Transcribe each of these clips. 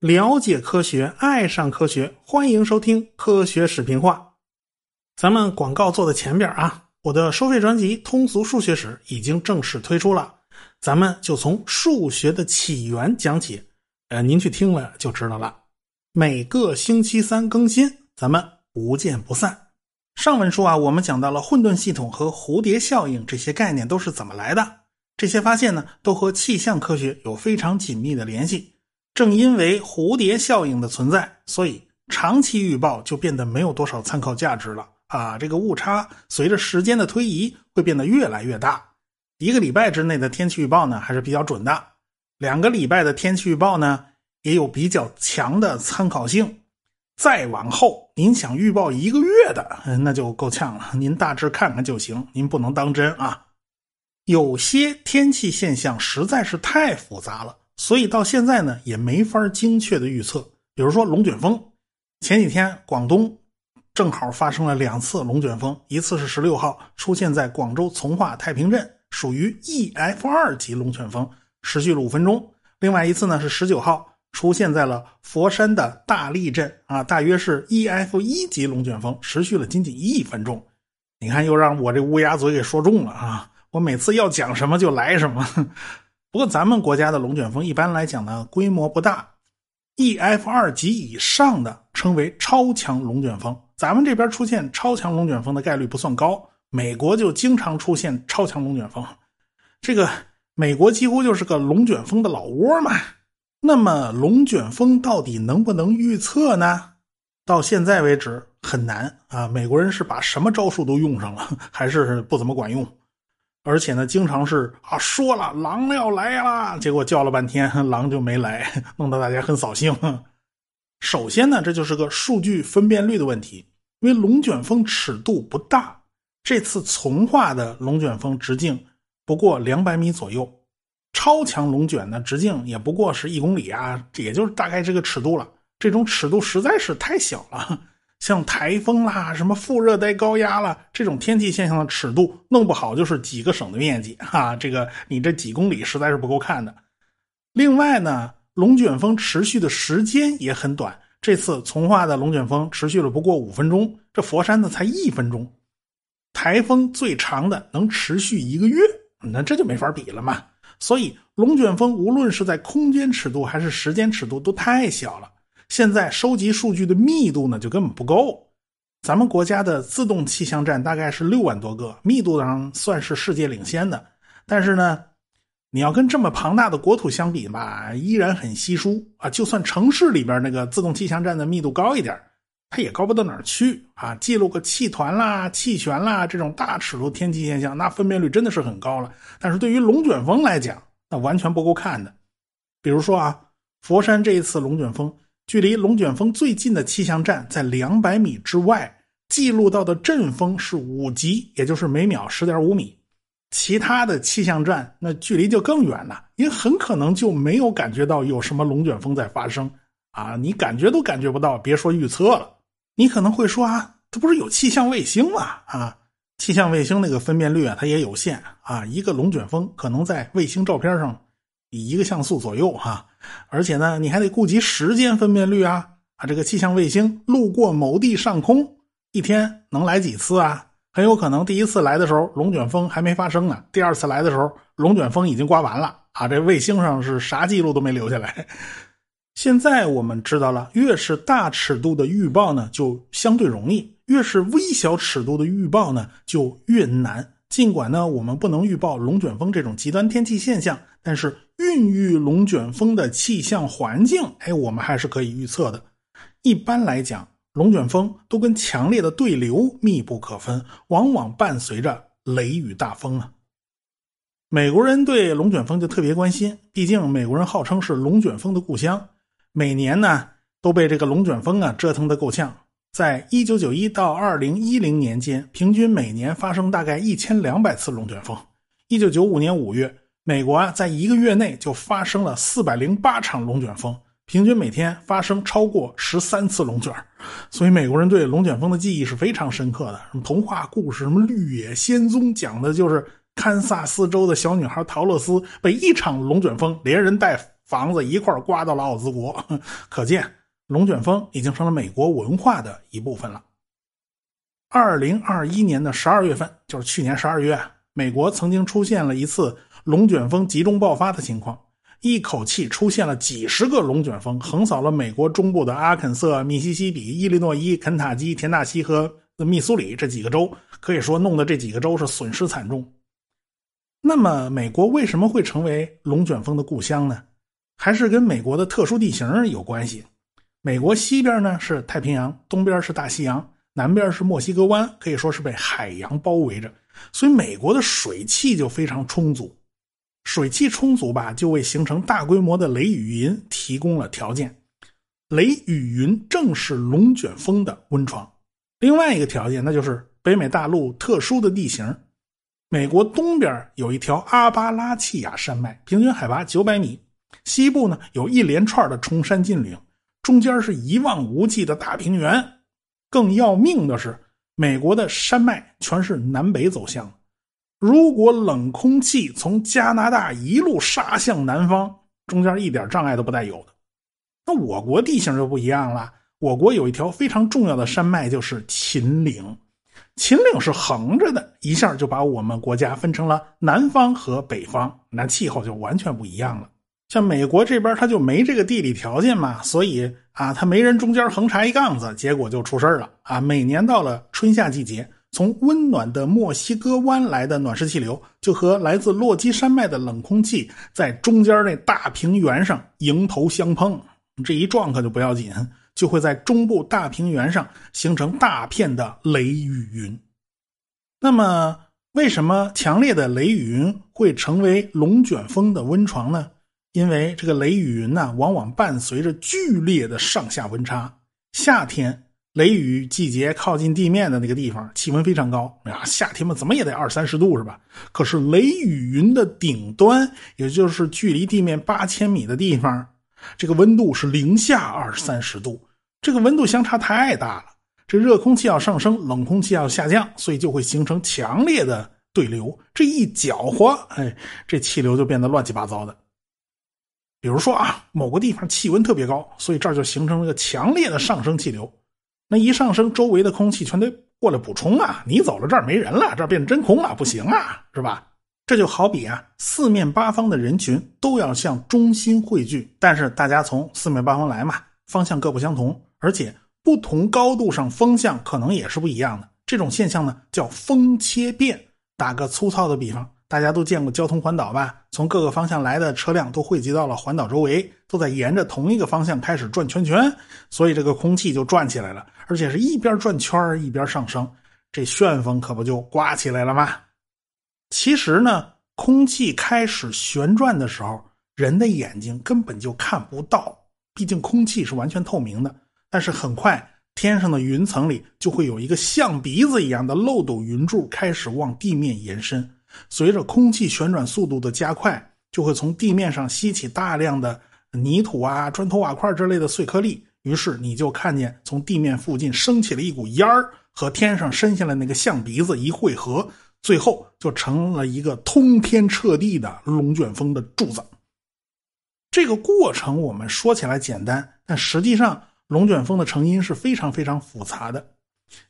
了解科学，爱上科学，欢迎收听《科学视频化》。咱们广告做的前边啊，我的收费专辑《通俗数学史》已经正式推出了，咱们就从数学的起源讲起。呃，您去听了就知道了。每个星期三更新，咱们不见不散。上文书啊，我们讲到了混沌系统和蝴蝶效应这些概念都是怎么来的。这些发现呢，都和气象科学有非常紧密的联系。正因为蝴蝶效应的存在，所以长期预报就变得没有多少参考价值了啊！这个误差随着时间的推移会变得越来越大。一个礼拜之内的天气预报呢还是比较准的，两个礼拜的天气预报呢也有比较强的参考性。再往后，您想预报一个月的，那就够呛了。您大致看看就行，您不能当真啊。有些天气现象实在是太复杂了。所以到现在呢，也没法精确的预测。比如说龙卷风，前几天广东正好发生了两次龙卷风，一次是十六号出现在广州从化太平镇，属于 EF 二级龙卷风，持续了五分钟；另外一次呢是十九号出现在了佛山的大荔镇，啊，大约是 EF 一级龙卷风，持续了仅仅一分钟。你看，又让我这乌鸦嘴给说中了啊！我每次要讲什么就来什么。不过，咱们国家的龙卷风一般来讲呢，规模不大，EF 二级以上的称为超强龙卷风。咱们这边出现超强龙卷风的概率不算高，美国就经常出现超强龙卷风。这个美国几乎就是个龙卷风的老窝嘛。那么，龙卷风到底能不能预测呢？到现在为止很难啊。美国人是把什么招数都用上了，还是不怎么管用。而且呢，经常是啊说了狼要来了，结果叫了半天 狼就没来，弄得大家很扫兴。首先呢，这就是个数据分辨率的问题，因为龙卷风尺度不大，这次从化的龙卷风直径不过两百米左右，超强龙卷的直径也不过是一公里啊，也就是大概这个尺度了。这种尺度实在是太小了。像台风啦、什么副热带高压啦，这种天气现象的尺度，弄不好就是几个省的面积 哈。这个你这几公里实在是不够看的。另外呢，龙卷风持续的时间也很短，这次从化的龙卷风持续了不过五分钟，这佛山的才一分钟。台风最长的能持续一个月，那这就没法比了嘛。所以龙卷风无论是在空间尺度还是时间尺度都太小了。现在收集数据的密度呢，就根本不够。咱们国家的自动气象站大概是六万多个，密度上算是世界领先的。但是呢，你要跟这么庞大的国土相比吧，依然很稀疏啊。就算城市里边那个自动气象站的密度高一点，它也高不到哪儿去啊。记录个气团啦、气旋啦这种大尺度天气现象，那分辨率真的是很高了。但是对于龙卷风来讲，那完全不够看的。比如说啊，佛山这一次龙卷风。距离龙卷风最近的气象站在两百米之外，记录到的阵风是五级，也就是每秒十点五米。其他的气象站那距离就更远了，也很可能就没有感觉到有什么龙卷风在发生啊！你感觉都感觉不到，别说预测了。你可能会说啊，它不是有气象卫星吗？啊，气象卫星那个分辨率啊，它也有限啊。一个龙卷风可能在卫星照片上以。一个像素左右哈，而且呢，你还得顾及时间分辨率啊啊！这个气象卫星路过某地上空，一天能来几次啊？很有可能第一次来的时候龙卷风还没发生呢，第二次来的时候龙卷风已经刮完了啊！这卫星上是啥记录都没留下来。现在我们知道了，越是大尺度的预报呢，就相对容易；越是微小尺度的预报呢，就越难。尽管呢，我们不能预报龙卷风这种极端天气现象，但是孕育龙卷风的气象环境，哎，我们还是可以预测的。一般来讲，龙卷风都跟强烈的对流密不可分，往往伴随着雷雨大风啊。美国人对龙卷风就特别关心，毕竟美国人号称是龙卷风的故乡，每年呢都被这个龙卷风啊折腾得够呛。在一九九一到二零一零年间，平均每年发生大概一千两百次龙卷风。一九九五年五月，美国啊在一个月内就发生了四百零八场龙卷风，平均每天发生超过十三次龙卷。所以美国人对龙卷风的记忆是非常深刻的。什么童话故事，什么《绿野仙踪》，讲的就是堪萨斯州的小女孩陶乐斯被一场龙卷风连人带房子一块刮到了奥兹国，可见龙卷风已经成了美国文化的一部分了。二零二一年的十二月份，就是去年十二月，美国曾经出现了一次龙卷风集中爆发的情况，一口气出现了几十个龙卷风，横扫了美国中部的阿肯色、密西西比、伊利诺伊、肯塔基、田纳西和密苏里这几个州，可以说弄得这几个州是损失惨重。那么，美国为什么会成为龙卷风的故乡呢？还是跟美国的特殊地形有关系。美国西边呢是太平洋，东边是大西洋。南边是墨西哥湾，可以说是被海洋包围着，所以美国的水汽就非常充足。水汽充足吧，就为形成大规模的雷雨云提供了条件。雷雨云正是龙卷风的温床。另外一个条件，那就是北美大陆特殊的地形。美国东边有一条阿巴拉契亚山脉，平均海拔九百米；西部呢有一连串的崇山峻岭，中间是一望无际的大平原。更要命的是，美国的山脉全是南北走向。如果冷空气从加拿大一路杀向南方，中间一点障碍都不带有的。那我国地形就不一样了。我国有一条非常重要的山脉，就是秦岭。秦岭是横着的，一下就把我们国家分成了南方和北方，那气候就完全不一样了。像美国这边，他就没这个地理条件嘛，所以啊，他没人中间横插一杠子，结果就出事了啊！每年到了春夏季节，从温暖的墨西哥湾来的暖湿气流，就和来自落基山脉的冷空气在中间那大平原上迎头相碰，这一撞可就不要紧，就会在中部大平原上形成大片的雷雨云。那么，为什么强烈的雷雨云会成为龙卷风的温床呢？因为这个雷雨云呢，往往伴随着剧烈的上下温差。夏天雷雨季节靠近地面的那个地方，气温非常高啊，夏天嘛，怎么也得二三十度是吧？可是雷雨云的顶端，也就是距离地面八千米的地方，这个温度是零下二三十度，这个温度相差太大了。这热空气要上升，冷空气要下降，所以就会形成强烈的对流。这一搅和，哎，这气流就变得乱七八糟的。比如说啊，某个地方气温特别高，所以这儿就形成了一个强烈的上升气流。那一上升，周围的空气全得过来补充啊。你走了，这儿没人了，这儿变真空了，不行啊，是吧？这就好比啊，四面八方的人群都要向中心汇聚，但是大家从四面八方来嘛，方向各不相同，而且不同高度上风向可能也是不一样的。这种现象呢，叫风切变。打个粗糙的比方。大家都见过交通环岛吧？从各个方向来的车辆都汇集到了环岛周围，都在沿着同一个方向开始转圈圈，所以这个空气就转起来了，而且是一边转圈一边上升，这旋风可不就刮起来了吗？其实呢，空气开始旋转的时候，人的眼睛根本就看不到，毕竟空气是完全透明的。但是很快，天上的云层里就会有一个像鼻子一样的漏斗云柱开始往地面延伸。随着空气旋转速度的加快，就会从地面上吸起大量的泥土啊、砖头瓦块之类的碎颗粒。于是你就看见从地面附近升起了一股烟儿，和天上伸下来那个象鼻子一汇合，最后就成了一个通天彻地的龙卷风的柱子。这个过程我们说起来简单，但实际上龙卷风的成因是非常非常复杂的，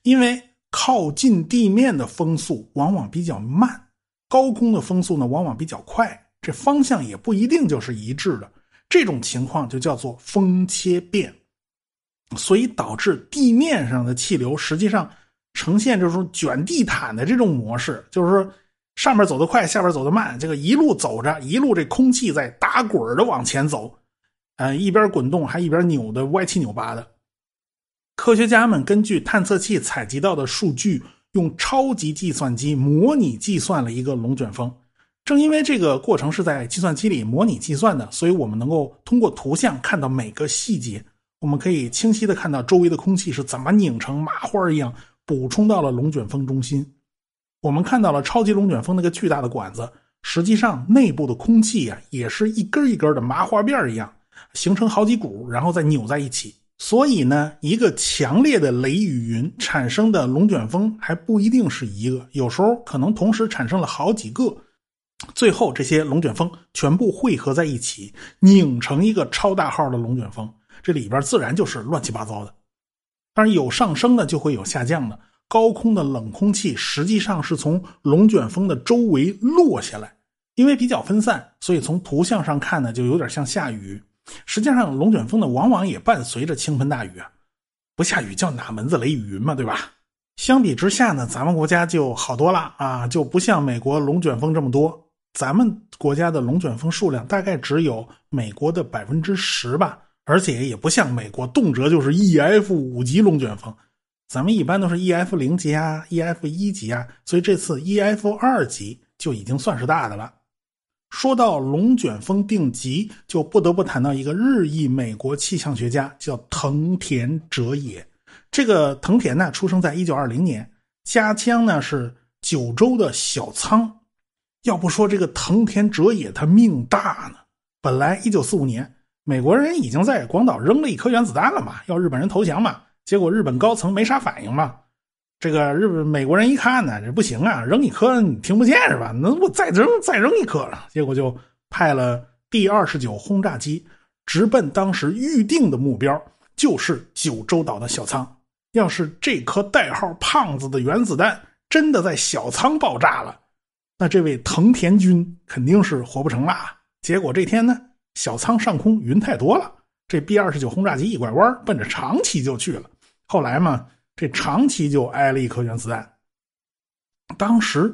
因为靠近地面的风速往往比较慢。高空的风速呢，往往比较快，这方向也不一定就是一致的。这种情况就叫做风切变，所以导致地面上的气流实际上呈现这种卷地毯的这种模式，就是说上面走得快，下边走得慢，这个一路走着，一路这空气在打滚的往前走，呃，一边滚动还一边扭的歪七扭八的。科学家们根据探测器采集到的数据。用超级计算机模拟计算了一个龙卷风，正因为这个过程是在计算机里模拟计算的，所以我们能够通过图像看到每个细节。我们可以清晰的看到周围的空气是怎么拧成麻花一样补充到了龙卷风中心。我们看到了超级龙卷风那个巨大的管子，实际上内部的空气呀也是一根一根的麻花辫一样，形成好几股，然后再扭在一起。所以呢，一个强烈的雷雨云产生的龙卷风还不一定是一个，有时候可能同时产生了好几个，最后这些龙卷风全部汇合在一起，拧成一个超大号的龙卷风，这里边自然就是乱七八糟的。当然，有上升的就会有下降的，高空的冷空气实际上是从龙卷风的周围落下来，因为比较分散，所以从图像上看呢，就有点像下雨。实际上，龙卷风呢，往往也伴随着倾盆大雨啊，不下雨叫哪门子雷雨云嘛，对吧？相比之下呢，咱们国家就好多了啊，就不像美国龙卷风这么多。咱们国家的龙卷风数量大概只有美国的百分之十吧，而且也不像美国动辄就是 EF 五级龙卷风，咱们一般都是 EF 零级啊，EF 一级啊，所以这次 EF 二级就已经算是大的了。说到龙卷风定级，就不得不谈到一个日裔美国气象学家，叫藤田哲也。这个藤田呢，出生在一九二零年，家乡呢是九州的小仓。要不说这个藤田哲也他命大呢，本来一九四五年，美国人已经在广岛扔了一颗原子弹了嘛，要日本人投降嘛，结果日本高层没啥反应嘛。这个日本美国人一看呢，这不行啊，扔一颗你听不见是吧？那我再扔再扔一颗了，结果就派了第二十九轰炸机直奔当时预定的目标，就是九州岛的小仓。要是这颗代号“胖子”的原子弹真的在小仓爆炸了，那这位藤田君肯定是活不成了。结果这天呢，小仓上空云太多了，这 B 二十九轰炸机一拐弯，奔着长崎就去了。后来嘛。这长崎就挨了一颗原子弹，当时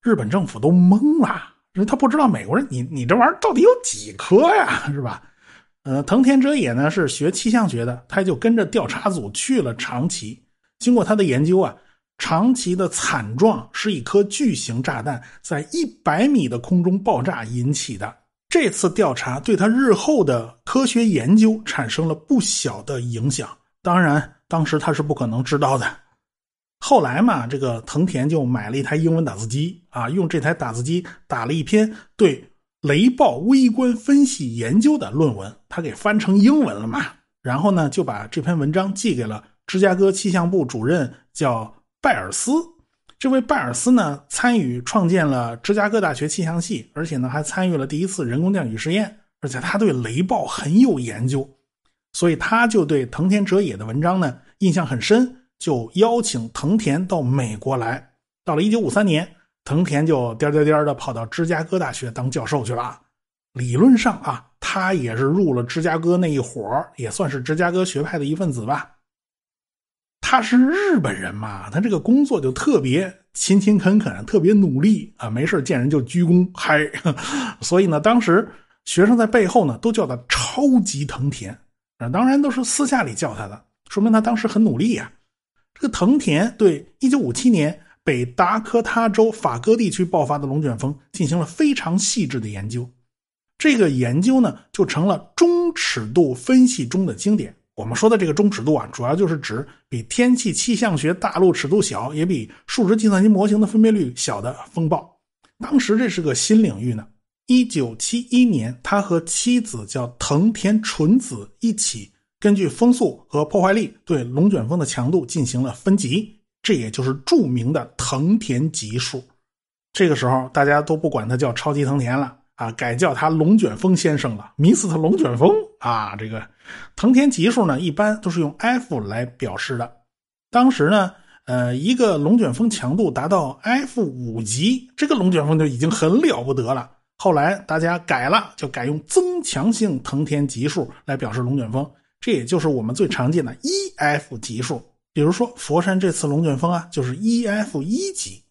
日本政府都懵了，他不知道美国人，你你这玩意儿到底有几颗呀，是吧？呃，藤田哲也呢是学气象学的，他就跟着调查组去了长崎。经过他的研究啊，长崎的惨状是一颗巨型炸弹在一百米的空中爆炸引起的。这次调查对他日后的科学研究产生了不小的影响。当然。当时他是不可能知道的。后来嘛，这个藤田就买了一台英文打字机啊，用这台打字机打了一篇对雷暴微观分析研究的论文，他给翻成英文了嘛。然后呢，就把这篇文章寄给了芝加哥气象部主任，叫拜尔斯。这位拜尔斯呢，参与创建了芝加哥大学气象系，而且呢，还参与了第一次人工降雨实验，而且他对雷暴很有研究。所以他就对藤田哲也的文章呢印象很深，就邀请藤田到美国来。到了一九五三年，藤田就颠颠颠的跑到芝加哥大学当教授去了。理论上啊，他也是入了芝加哥那一伙也算是芝加哥学派的一份子吧。他是日本人嘛，他这个工作就特别勤勤恳恳，特别努力啊，没事见人就鞠躬嗨。所以呢，当时学生在背后呢都叫他超级藤田。啊，当然都是私下里叫他的，说明他当时很努力呀。这个藤田对1957年北达科他州法戈地区爆发的龙卷风进行了非常细致的研究，这个研究呢就成了中尺度分析中的经典。我们说的这个中尺度啊，主要就是指比天气气象学大陆尺度小，也比数值计算机模型的分辨率小的风暴。当时这是个新领域呢。一九七一年，他和妻子叫藤田纯子一起，根据风速和破坏力对龙卷风的强度进行了分级，这也就是著名的藤田级数。这个时候，大家都不管他叫超级藤田了啊，改叫他龙卷风先生了，迷死他龙卷风啊！这个藤田级数呢，一般都是用 F 来表示的。当时呢，呃，一个龙卷风强度达到 F 五级，这个龙卷风就已经很了不得了。后来大家改了，就改用增强性藤田级数来表示龙卷风，这也就是我们最常见的 EF 级数。比如说佛山这次龙卷风啊，就是 EF 一级，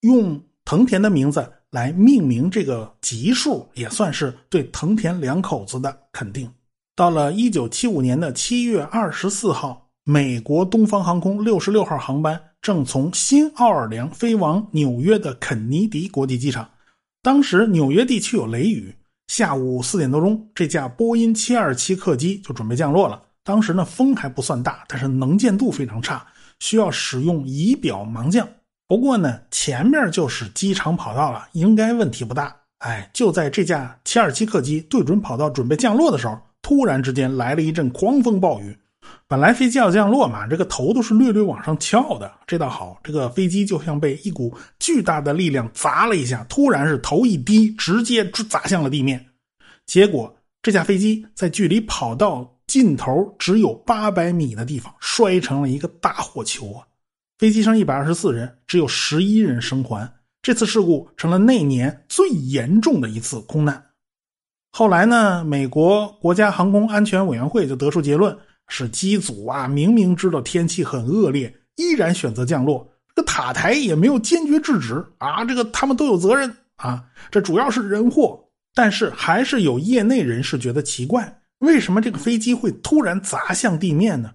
用藤田的名字来命名这个级数，也算是对藤田两口子的肯定。到了一九七五年的七月二十四号，美国东方航空六十六号航班正从新奥尔良飞往纽约的肯尼迪国际机场。当时纽约地区有雷雨，下午四点多钟，这架波音727客机就准备降落了。当时呢，风还不算大，但是能见度非常差，需要使用仪表盲降。不过呢，前面就是机场跑道了，应该问题不大。哎，就在这架727客机对准跑道准备降落的时候，突然之间来了一阵狂风暴雨，本来飞机要降落嘛，这个头都是略略往上翘的，这倒好，这个飞机就像被一股巨大的力量砸了一下，突然是头一低，直接砸向了地面。结果这架飞机在距离跑道尽头只有八百米的地方摔成了一个大火球啊！飞机上一百二十四人，只有十一人生还。这次事故成了那年最严重的一次空难。后来呢，美国国家航空安全委员会就得出结论。是机组啊，明明知道天气很恶劣，依然选择降落。这个塔台也没有坚决制止啊，这个他们都有责任啊。这主要是人祸，但是还是有业内人士觉得奇怪，为什么这个飞机会突然砸向地面呢？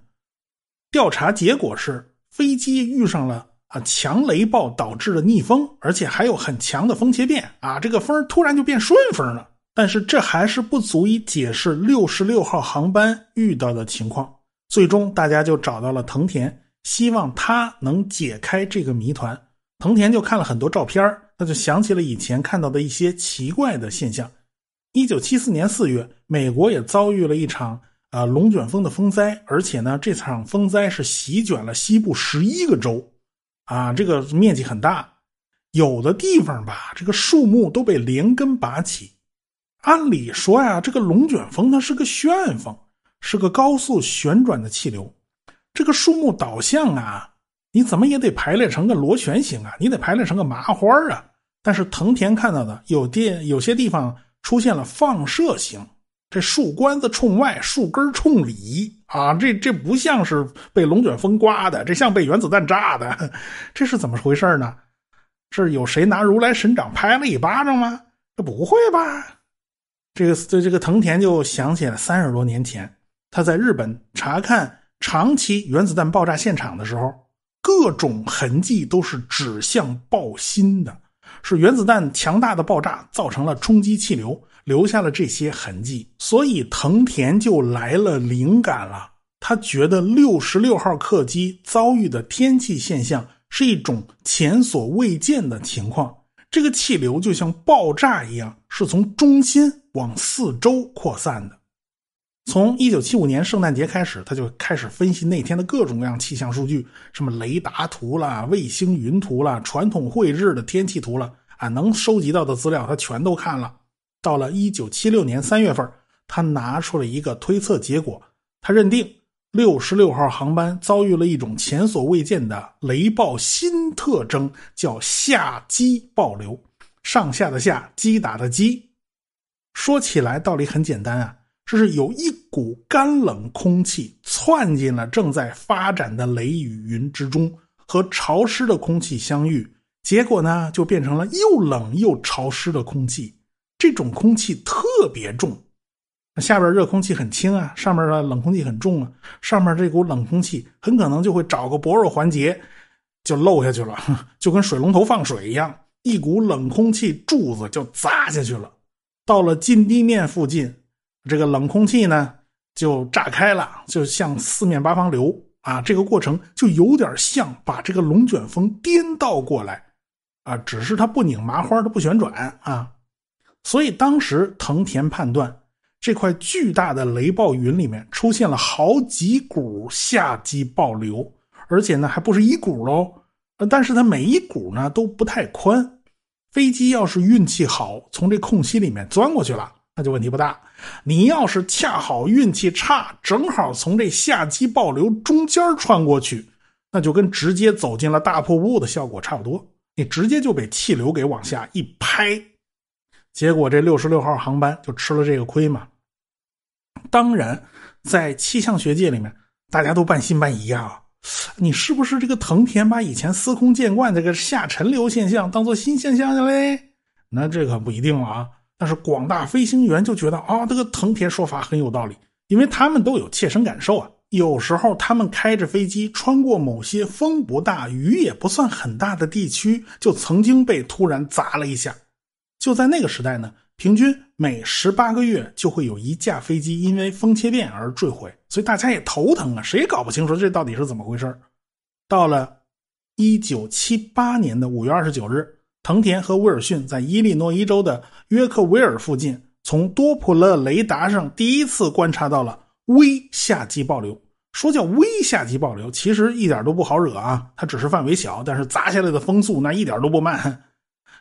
调查结果是，飞机遇上了啊强雷暴导致的逆风，而且还有很强的风切变啊，这个风突然就变顺风了。但是这还是不足以解释六十六号航班遇到的情况。最终，大家就找到了藤田，希望他能解开这个谜团。藤田就看了很多照片，他就想起了以前看到的一些奇怪的现象。一九七四年四月，美国也遭遇了一场啊龙卷风的风灾，而且呢，这场风灾是席卷了西部十一个州，啊，这个面积很大，有的地方吧，这个树木都被连根拔起。按理说呀，这个龙卷风它是个旋风，是个高速旋转的气流。这个树木倒向啊，你怎么也得排列成个螺旋形啊，你得排列成个麻花啊。但是藤田看到的有地有些地方出现了放射型，这树冠子冲外，树根冲里啊，这这不像是被龙卷风刮的，这像被原子弹炸的，这是怎么回事呢？是有谁拿如来神掌拍了一巴掌吗？这不会吧？这个这这个藤田就想起了三十多年前，他在日本查看长崎原子弹爆炸现场的时候，各种痕迹都是指向爆心的，是原子弹强大的爆炸造成了冲击气流，留下了这些痕迹，所以藤田就来了灵感了。他觉得六十六号客机遭遇的天气现象是一种前所未见的情况。这个气流就像爆炸一样，是从中心往四周扩散的。从一九七五年圣诞节开始，他就开始分析那天的各种各样气象数据，什么雷达图啦、卫星云图啦、传统绘制的天气图了啊，能收集到的资料他全都看了。到了一九七六年三月份，他拿出了一个推测结果，他认定。六十六号航班遭遇了一种前所未见的雷暴新特征，叫下击暴流。上下的下，击打的击。说起来道理很简单啊，这是有一股干冷空气窜进了正在发展的雷雨云之中，和潮湿的空气相遇，结果呢就变成了又冷又潮湿的空气。这种空气特别重。下边热空气很轻啊，上面的冷空气很重啊。上面这股冷空气很可能就会找个薄弱环节，就漏下去了，就跟水龙头放水一样，一股冷空气柱子就砸下去了。到了近地面附近，这个冷空气呢就炸开了，就向四面八方流啊。这个过程就有点像把这个龙卷风颠倒过来啊，只是它不拧麻花，它不旋转啊。所以当时藤田判断。这块巨大的雷暴云里面出现了好几股下击暴流，而且呢还不是一股喽，但是它每一股呢都不太宽。飞机要是运气好，从这空隙里面钻过去了，那就问题不大。你要是恰好运气差，正好从这下击暴流中间穿过去，那就跟直接走进了大瀑布的效果差不多，你直接就被气流给往下一拍，结果这六十六号航班就吃了这个亏嘛。当然，在气象学界里面，大家都半信半疑啊。你是不是这个藤田把以前司空见惯这个下沉流现象当做新现象了嘞？那这可不一定了啊。但是广大飞行员就觉得啊，这个藤田说法很有道理，因为他们都有切身感受啊。有时候他们开着飞机穿过某些风不大、雨也不算很大的地区，就曾经被突然砸了一下。就在那个时代呢。平均每十八个月就会有一架飞机因为风切变而坠毁，所以大家也头疼啊，谁也搞不清楚这到底是怎么回事到了一九七八年的五月二十九日，藤田和威尔逊在伊利诺伊州的约克维尔附近，从多普勒雷达上第一次观察到了微下击暴流。说叫微夏季暴流，其实一点都不好惹啊，它只是范围小，但是砸下来的风速那一点都不慢。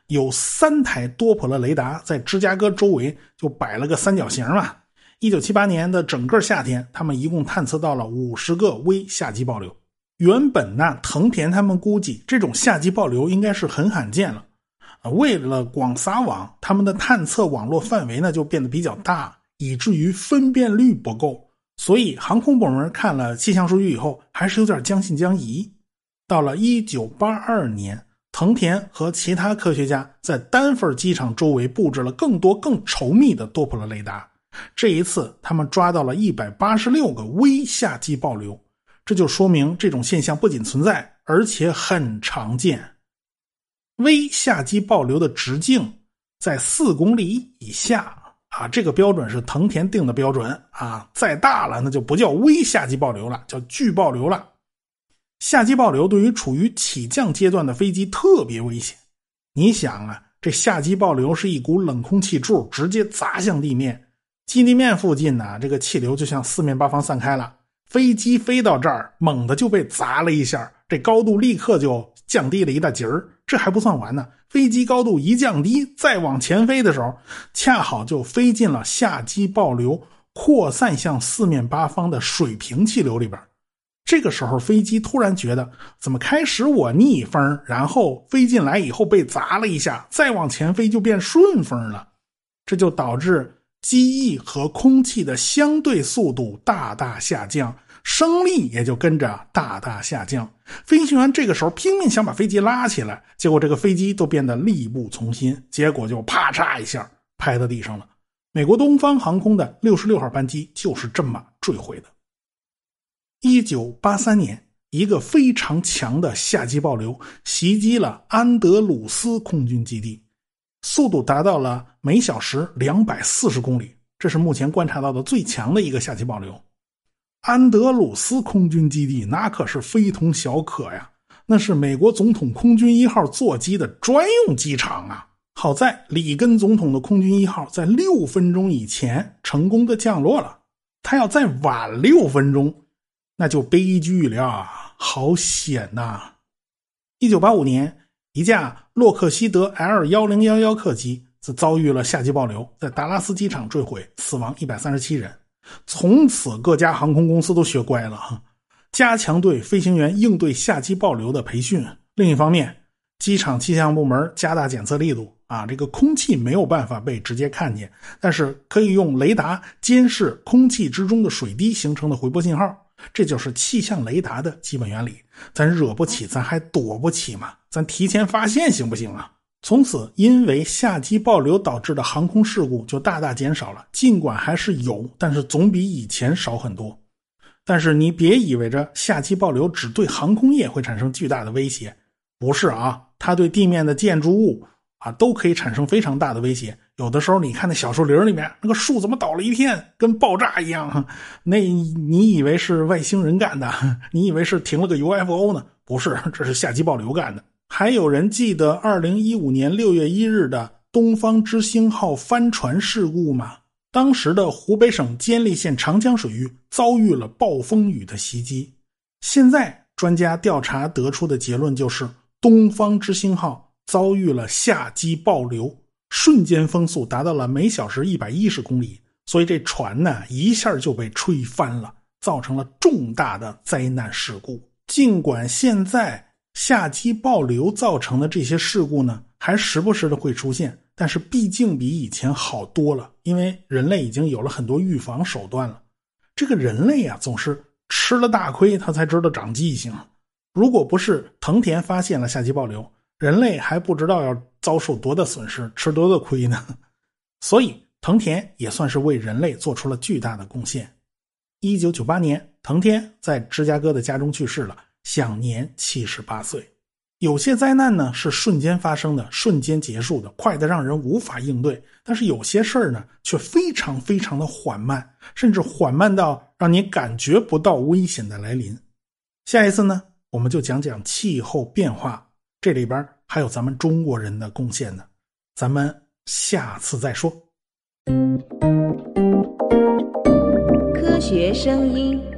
有三台多普勒雷达在芝加哥周围就摆了个三角形嘛。一九七八年的整个夏天，他们一共探测到了五十个微夏季暴流。原本呢，藤田他们估计这种夏季暴流应该是很罕见了。为了广撒网，他们的探测网络范围呢就变得比较大，以至于分辨率不够。所以航空部门看了气象数据以后，还是有点将信将疑。到了一九八二年，藤田和其他科学家在丹佛机场周围布置了更多、更稠密的多普勒雷达。这一次，他们抓到了一百八十六个微夏季暴流，这就说明这种现象不仅存在，而且很常见。微夏季暴流的直径在四公里以下啊，这个标准是藤田定的标准啊。再大了，那就不叫微夏季暴流了，叫巨暴流了。夏季暴流对于处于起降阶段的飞机特别危险。你想啊，这夏季暴流是一股冷空气柱直接砸向地面，基地面附近呢，这个气流就向四面八方散开了。飞机飞到这儿，猛地就被砸了一下，这高度立刻就降低了一大截儿。这还不算完呢，飞机高度一降低，再往前飞的时候，恰好就飞进了夏季暴流扩散向四面八方的水平气流里边。这个时候，飞机突然觉得怎么开始我逆风，然后飞进来以后被砸了一下，再往前飞就变顺风了，这就导致机翼和空气的相对速度大大下降。升力也就跟着大大下降。飞行员这个时候拼命想把飞机拉起来，结果这个飞机都变得力不从心，结果就啪嚓一下拍到地上了。美国东方航空的六十六号班机就是这么坠毁的。一九八三年，一个非常强的夏季暴流袭击了安德鲁斯空军基地，速度达到了每小时两百四十公里，这是目前观察到的最强的一个夏季暴流。安德鲁斯空军基地那可是非同小可呀，那是美国总统空军一号座机的专用机场啊。好在里根总统的空军一号在六分钟以前成功的降落了，他要再晚六分钟，那就悲剧了，好险呐！一九八五年，一架洛克希德 L 幺零幺幺客机则遭遇了夏季暴流，在达拉斯机场坠毁，死亡一百三十七人。从此，各家航空公司都学乖了哈，加强对飞行员应对夏季暴流的培训。另一方面，机场气象部门加大检测力度啊，这个空气没有办法被直接看见，但是可以用雷达监视空气之中的水滴形成的回波信号。这就是气象雷达的基本原理。咱惹不起，咱还躲不起嘛？咱提前发现行不行啊？从此，因为夏季暴流导致的航空事故就大大减少了。尽管还是有，但是总比以前少很多。但是你别以为着夏季暴流只对航空业会产生巨大的威胁，不是啊，它对地面的建筑物啊都可以产生非常大的威胁。有的时候，你看那小树林里面那个树怎么倒了一片，跟爆炸一样？那你以为是外星人干的？你以为是停了个 UFO 呢？不是，这是夏季暴流干的。还有人记得二零一五年六月一日的东方之星号帆船事故吗？当时的湖北省监利县长江水域遭遇了暴风雨的袭击。现在专家调查得出的结论就是，东方之星号遭遇了下机暴流，瞬间风速达到了每小时一百一十公里，所以这船呢一下就被吹翻了，造成了重大的灾难事故。尽管现在。夏季暴流造成的这些事故呢，还时不时的会出现，但是毕竟比以前好多了，因为人类已经有了很多预防手段了。这个人类啊，总是吃了大亏，他才知道长记性。如果不是藤田发现了夏季暴流，人类还不知道要遭受多大损失，吃多大亏呢。所以藤田也算是为人类做出了巨大的贡献。一九九八年，藤田在芝加哥的家中去世了。享年七十八岁。有些灾难呢是瞬间发生的，瞬间结束的，快的让人无法应对；但是有些事儿呢却非常非常的缓慢，甚至缓慢到让你感觉不到危险的来临。下一次呢，我们就讲讲气候变化，这里边还有咱们中国人的贡献呢。咱们下次再说。科学声音。